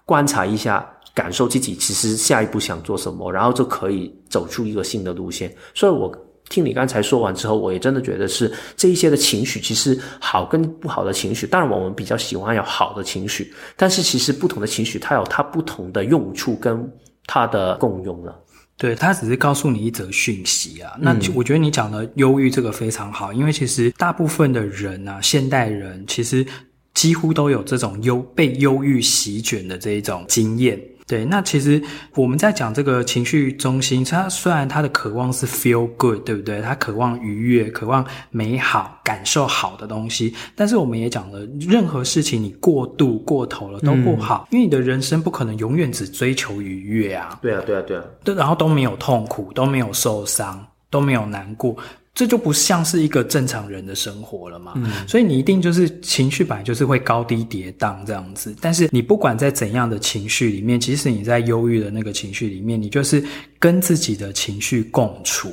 观察一下，感受自己其实下一步想做什么，然后就可以走出一个新的路线。所以我。听你刚才说完之后，我也真的觉得是这一些的情绪，其实好跟不好的情绪，当然我们比较喜欢有好的情绪，但是其实不同的情绪它有它不同的用处跟它的共用了。对，它只是告诉你一则讯息啊。那我觉得你讲的忧郁这个非常好，因为其实大部分的人啊，现代人其实几乎都有这种忧被忧郁席卷的这一种经验。对，那其实我们在讲这个情绪中心，它虽然它的渴望是 feel good，对不对？它渴望愉悦，渴望美好，感受好的东西。但是我们也讲了，任何事情你过度过头了都不好，嗯，因为你的人生不可能永远只追求愉悦啊。对啊，对啊，对啊。对，然后都没有痛苦，都没有受伤，都没有难过。这就不像是一个正常人的生活了嘛，嗯，所以你一定就是情绪本来就是会高低跌宕这样子，但是你不管在怎样的情绪里面，即使你在忧郁的那个情绪里面，你就是跟自己的情绪共处，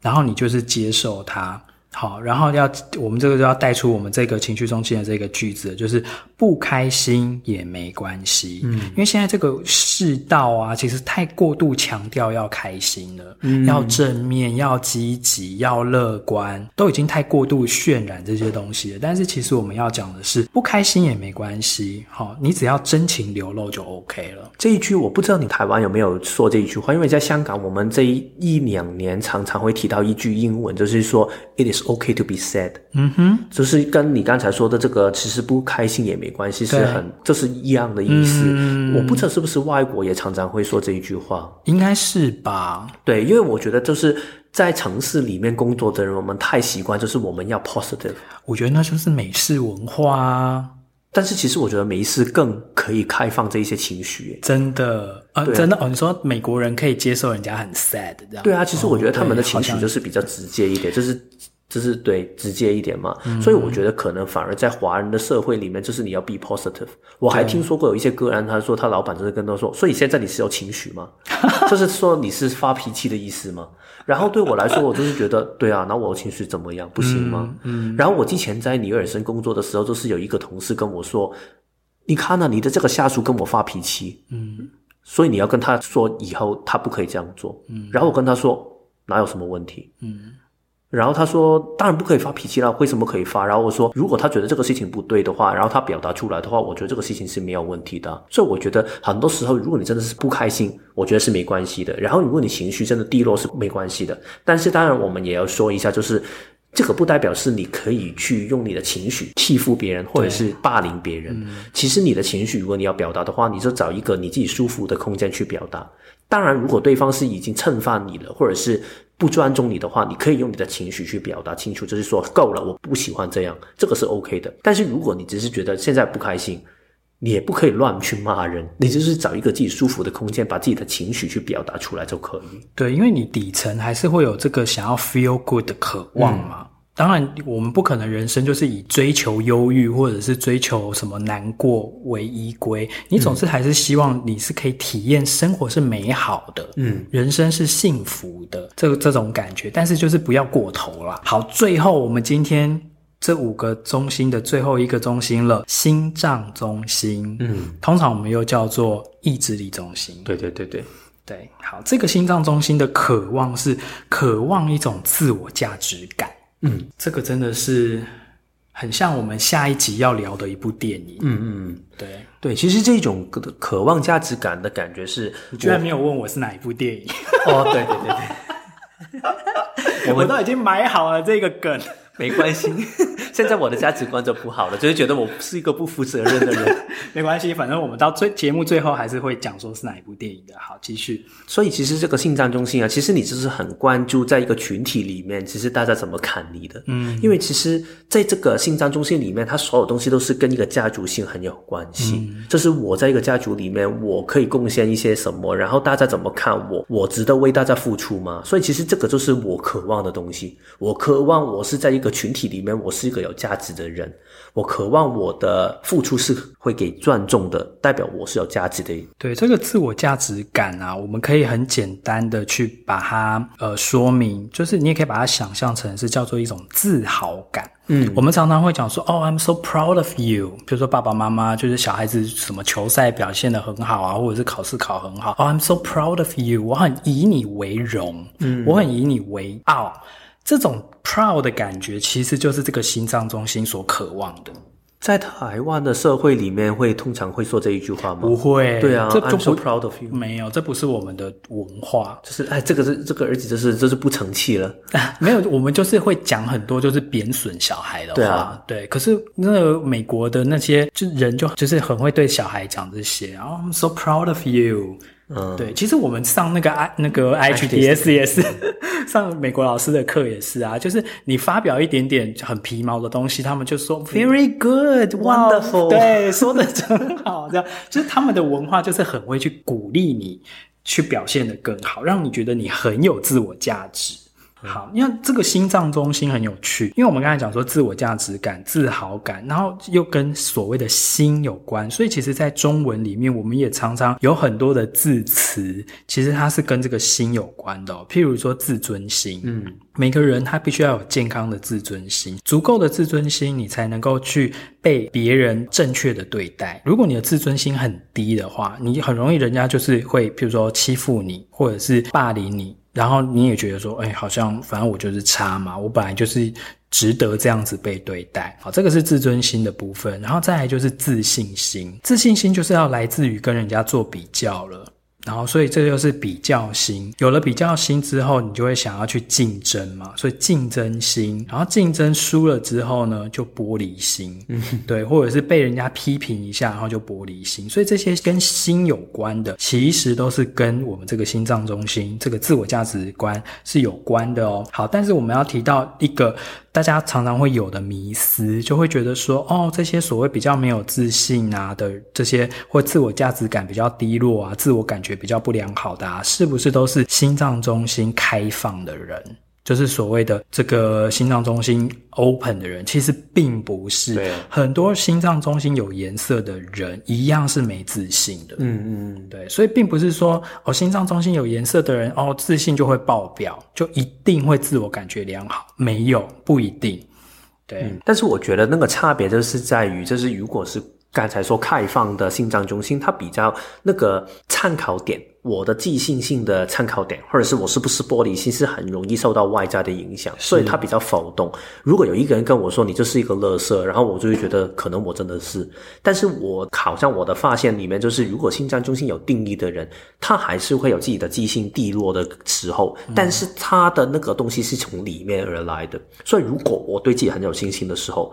然后你就是接受它。好，然后要我们这个就要带出我们这个情绪中心的这个句子，就是不开心也没关系。嗯，因为现在这个世道啊，其实太过度强调要开心了，嗯，要正面，要积极，要乐观，都已经太过度渲染这些东西了。但是其实我们要讲的是，不开心也没关系。好，你只要真情流露就 OK 了。这一句我不知道你台湾有没有说这一句话，因为在香港，我们这一一两年常常会提到一句英文，就是说 “It is”。Okay to be sad，嗯哼，就是跟你刚才说的这个，其实不开心也没关系，是很，这是一样的意思。嗯，我不知道是不是外国也常常会说这一句话，应该是吧？对，因为我觉得就是在城市里面工作的人，我们太习惯，就是我们要 positive。我觉得那就是美式文化啊。但是其实我觉得美式更可以开放这一些情绪，真的啊，啊，真的哦。你说美国人可以接受人家很 sad 这样？对啊，其实我觉得他们的情绪就是比较直接一点，就是。就是对直接一点嘛，嗯，所以我觉得可能反而在华人的社会里面，就是你要 be positive。我还听说过有一些个案，他说他老板就是跟他说，所以现在你是有情绪吗？(laughs) 就是说你是发脾气的意思吗？然后对我来说，我就是觉得对啊，那我有情绪怎么样？不行吗？嗯。嗯，然后我之前在尼尔森工作的时候，就是有一个同事跟我说，你看啊，你的这个下属跟我发脾气，嗯，所以你要跟他说以后他不可以这样做。嗯，然后我跟他说哪有什么问题？嗯。然后他说：“当然不可以发脾气了，为什么可以发？”然后我说：“如果他觉得这个事情不对的话，然后他表达出来的话，我觉得这个事情是没有问题的。所以我觉得很多时候，如果你真的是不开心，我觉得是没关系的。然后如果你情绪真的低落是没关系的。但是当然我们也要说一下，就是这个不代表是你可以去用你的情绪欺负别人或者是霸凌别人。其实你的情绪，如果你要表达的话，你就找一个你自己舒服的空间去表达。当然，如果对方是已经侵犯你了，或者是。不尊重你的话，你可以用你的情绪去表达清楚，就是说够了，我不喜欢这样，这个是 OK 的。但是如果你只是觉得现在不开心，你也不可以乱去骂人，你就是找一个自己舒服的空间，把自己的情绪去表达出来就可以。对，因为你底层还是会有这个想要 feel good 的渴望嘛。当然，我们不可能人生就是以追求忧郁或者是追求什么难过为依归。你总是还是希望你是可以体验生活是美好的，嗯，人生是幸福的，这个这种感觉。但是就是不要过头了。好，最后我们今天这五个中心的最后一个中心了，心脏中心。嗯，通常我们又叫做意志力中心。对对对对对，好，这个心脏中心的渴望是渴望一种自我价值感。嗯，这个真的是很像我们下一集要聊的一部电影。嗯嗯，对对，其实这种渴望价值感的感觉是，你居然没有问我是哪一部电影？哦，对对对对，(laughs) 我们都已经买好了这个梗。(laughs) 没关系，现在我的价值观就不好了，就是觉得我是一个不负责任的人。(laughs) 没关系，反正我们到最节目最后还是会讲说是哪一部电影的。好，继续。所以其实这个心脏中心啊，其实你就是很关注在一个群体里面，其实大家怎么看你的。嗯，因为其实在这个心脏中心里面，它所有东西都是跟一个家族性很有关系。嗯，就是我在一个家族里面，我可以贡献一些什么，然后大家怎么看我，我值得为大家付出吗？所以其实这个就是我渴望的东西。我渴望我是在一个。群体里面，我是一个有价值的人。我渴望我的付出是会给尊重的，代表我是有价值的。对，这个自我价值感啊，我们可以很简单的去把它呃说明，就是你也可以把它想象成是叫做一种自豪感。嗯，我们常常会讲说，哦，I'm so proud of you。比如说爸爸妈妈就是小孩子什么球赛表现得很好啊，或者是考试考很好，哦，I'm so proud of you。我很以你为荣，嗯，我很以你为傲。这种 proud 的感觉，其实就是这个心脏中心所渴望的。在台湾的社会里面，会通常会说这一句话吗？不会。对啊，这就不 so proud of you。没有，这不是我们的文化。就是，哎，这个是这个儿子，就是就是不成器了。(laughs) 没有，我们就是会讲很多就是贬损小孩的话。对啊，对。可是那个美国的那些就人就就是很会对小孩讲这些。然后 I'm so proud of you。嗯，对，其实我们上那个 I 那个 IHTS 也是 (laughs) 上美国老师的课也是啊，就是你发表一点点很皮毛的东西，他们就说 Very good, wonderful，对，说的真好，这样。(laughs) 就是他们的文化就是很会去鼓励你去表现得更好，让你觉得你很有自我价值。好，因为这个心脏中心很有趣，因为我们刚才讲说自我价值感、自豪感，然后又跟所谓的心有关，所以其实，在中文里面，我们也常常有很多的字词，其实它是跟这个心有关的哦。譬如说自尊心，嗯，每个人他必须要有健康的自尊心，足够的自尊心，你才能够去被别人正确的对待。如果你的自尊心很低的话，你很容易人家就是会，譬如说欺负你，或者是霸凌你。然后你也觉得说，哎，好像反正我就是差嘛，我本来就是值得这样子被对待。好，这个是自尊心的部分，然后再来就是自信心，自信心就是要来自于跟人家做比较了。然后，所以这就是比较心。有了比较心之后，你就会想要去竞争嘛。所以竞争心，然后竞争输了之后呢，就玻璃心。嗯，对，或者是被人家批评一下，然后就玻璃心。所以这些跟心有关的，其实都是跟我们这个心脏中心、这个自我价值观是有关的哦。好，但是我们要提到一个。大家常常会有的迷思，就会觉得说，哦，这些所谓比较没有自信啊的这些，或自我价值感比较低落啊，自我感觉比较不良好的啊，是不是都是心脏中心开放的人？就是所谓的这个心脏中心 open 的人，其实并不是。很多心脏中心有颜色的人，一样是没自信的。嗯嗯，对，所以并不是说哦，心脏中心有颜色的人哦，自信就会爆表，就一定会自我感觉良好。没有，不一定。对。嗯，但是我觉得那个差别就是在于，就是如果是。刚才说开放的心脏中心，它比较那个参考点，我的即兴性的参考点，或者是我是不是玻璃心，是很容易受到外在的影响，所以它比较浮动。如果有一个人跟我说你就是一个垃圾，然后我就会觉得可能我真的是。但是我好像我的发现里面就是，如果心脏中心有定义的人，他还是会有自己的即兴低落的时候，但是他的那个东西是从里面而来的。所以如果我对自己很有信心的时候，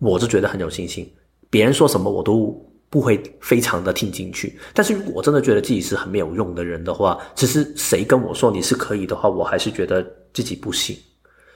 我就觉得很有信心。别人说什么我都不会非常的听进去，但是如果我真的觉得自己是很没有用的人的话，其实谁跟我说你是可以的话，我还是觉得自己不行。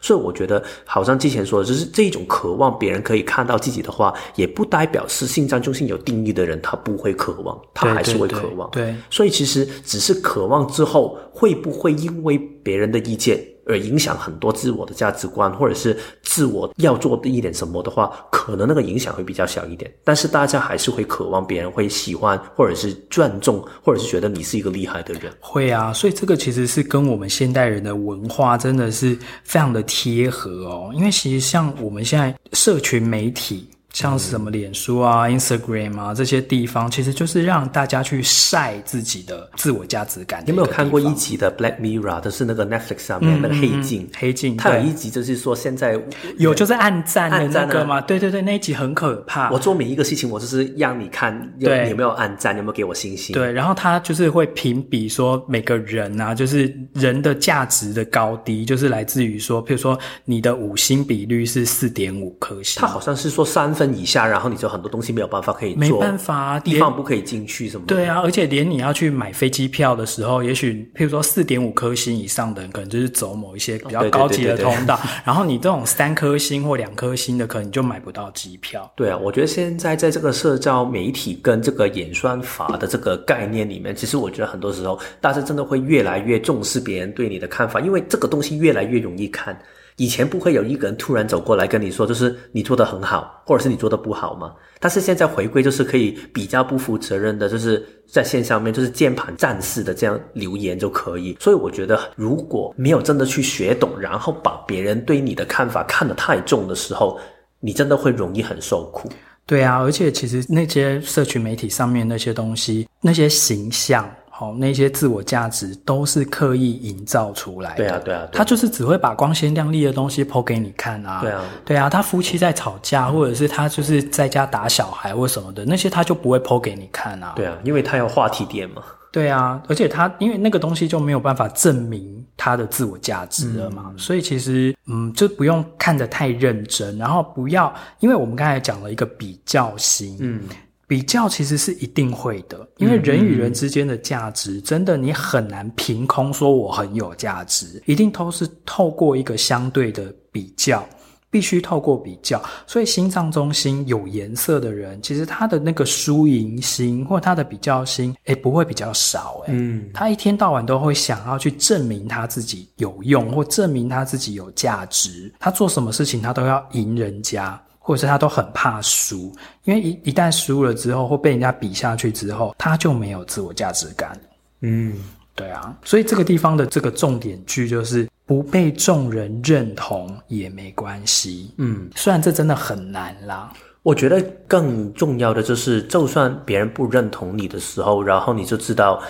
所以我觉得，好像之前说的，就是这种渴望别人可以看到自己的话，也不代表是心脏中心有定义的人他不会渴望，他还是会渴望。对，对，对，对，所以其实只是渴望之后，会不会因为别人的意见而影响很多自我的价值观，或者是自我要做的一点什么的话，可能那个影响会比较小一点。但是大家还是会渴望别人会喜欢，或者是尊重，或者是觉得你是一个厉害的人。会啊，所以这个其实是跟我们现代人的文化真的是非常的贴合哦。因为其实像我们现在社群媒体。像是什么脸书啊、嗯、Instagram 啊这些地方，其实就是让大家去晒自己的自我价值感。你有没有看过一集的《Black Mirror》？就是那个 Netflix 上面、嗯、那个黑镜。黑镜，它有一集就是说现在有就是暗赞的那个吗？对对对，那一集很可怕。我做每一个事情，我就是让你看，有，有没有暗赞，有没有给我星星？对，然后他就是会评比说每个人啊，就是人的价值的高低，就是来自于说，譬如说你的五星比率是四点五颗星。他好像是说三。分以下，然后你就很多东西没有办法可以做，没办法啊，地方不可以进去什么的。对啊，而且连你要去买飞机票的时候，也许譬如说四点五颗星以上的人，可能就是走某一些比较高级的通道。哦、对对对对对，然后你这种三颗星或两颗星的，可能你就买不到机票。对啊，我觉得现在在这个社交媒体跟这个演算法的这个概念里面，其实我觉得很多时候大家真的会越来越重视别人对你的看法，因为这个东西越来越容易看。以前不会有一个人突然走过来跟你说，就是你做的很好，或者是你做的不好吗？但是现在回归就是可以比较不负责任的，就是在线上面就是键盘战士的这样留言就可以。所以我觉得，如果没有真的去学懂，然后把别人对你的看法看得太重的时候，你真的会容易很受苦。对啊，而且其实那些社群媒体上面那些东西，那些形象。哦，那些自我价值都是刻意营造出来的。对啊，对啊，他就是只会把光鲜亮丽的东西 po 给你看啊。对啊，对啊，他夫妻在吵架，或者是他就是在家打小孩或什么的，那些他就不会 po 给你看啊。对啊，因为他有话题点嘛。对啊，而且他因为那个东西就没有办法证明他的自我价值了嘛，嗯，所以其实嗯，就不用看得太认真，然后不要，因为我们刚才讲了一个比较心，嗯。比较其实是一定会的，因为人与人之间的价值，嗯，真的你很难凭空说我很有价值，一定都是透过一个相对的比较，必须透过比较。所以心脏中心有颜色的人，其实他的那个输赢心或他的比较心，诶，不会比较少，诶，嗯，他一天到晚都会想要去证明他自己有用，或证明他自己有价值，他做什么事情他都要赢人家。或者是他都很怕输，因为一一旦输了之后，或被人家比下去之后，他就没有自我价值感。嗯，对啊，所以这个地方的这个重点句就是不被众人认同也没关系。嗯，虽然这真的很难啦，我觉得更重要的就是，就算别人不认同你的时候，然后你就知道。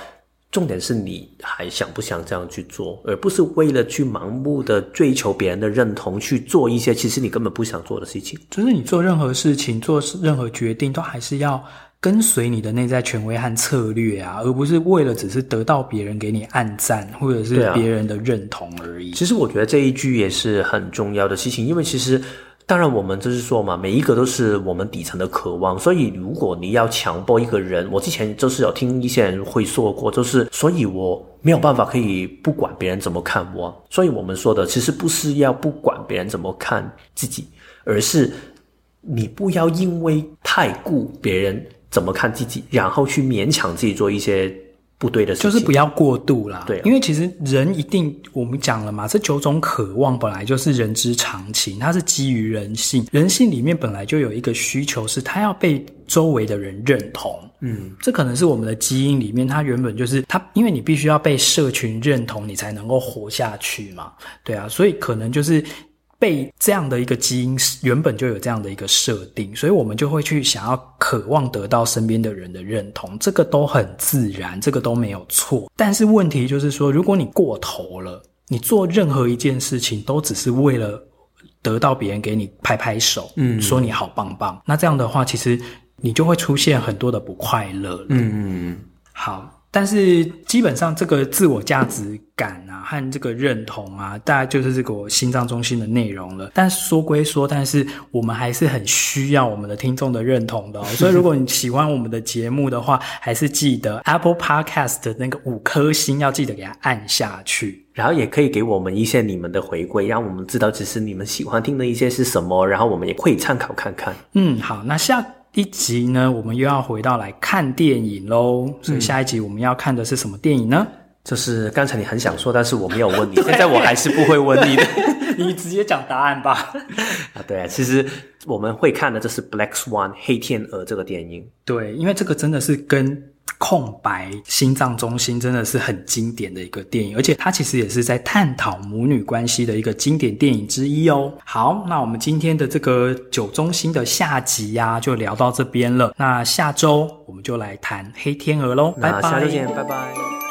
重点是你还想不想这样去做，而不是为了去盲目的追求别人的认同去做一些其实你根本不想做的事情。就是你做任何事情、做任何决定，都还是要跟随你的内在权威和策略啊，而不是为了只是得到别人给你暗赞或者是别人的认同而已。其实我觉得这一句也是很重要的事情，因为其实。当然，我们就是说嘛，每一个都是我们底层的渴望。所以，如果你要强迫一个人，我之前就是有听一些人会说过，就是所以我没有办法可以不管别人怎么看我。所以我们说的其实不是要不管别人怎么看自己，而是你不要因为太顾别人怎么看自己，然后去勉强自己做一些。不对的事情，就是不要过度啦。对，因为其实人一定，我们讲了嘛，这九种渴望本来就是人之常情，它是基于人性。人性里面本来就有一个需求，是它要被周围的人认同。嗯，这可能是我们的基因里面，它原本就是它，因为你必须要被社群认同，你才能够活下去嘛。对啊，所以可能就是。被这样的一个基因原本就有这样的一个设定，所以我们就会去想要渴望得到身边的人的认同，这个都很自然，这个都没有错。但是问题就是说，如果你过头了，你做任何一件事情都只是为了得到别人给你拍拍手，嗯，说你好棒棒，那这样的话，其实你就会出现很多的不快乐。嗯嗯嗯，好。但是基本上，这个自我价值感啊，和这个认同啊，大概就是这个我心脏中心的内容了。但说归说，但是我们还是很需要我们的听众的认同的哦。(laughs) 所以，如果你喜欢我们的节目的话，还是记得 Apple Podcast 的那个五颗星要记得给它按下去，然后也可以给我们一些你们的回馈，让我们知道其实你们喜欢听的一些是什么，然后我们也可以参考看看。嗯，好，那下。一集呢，我们又要回到来看电影喽。所以下一集我们要看的是什么电影呢？就是刚才你很想说，但是我没有问你，(laughs) 现在我还是不会问你的，(laughs) (laughs) 你直接讲答案吧。啊，对啊，其实我们会看的就是 Black Swan 黑天鹅这个电影。对，因为这个真的是跟空白心脏中心真的是很经典的一个电影，而且它其实也是在探讨母女关系的一个经典电影之一哦。好，那我们今天的这个九中心的下集呀、啊，就聊到这边了。那下周我们就来谈黑天鹅喽，拜拜，下周见，拜拜。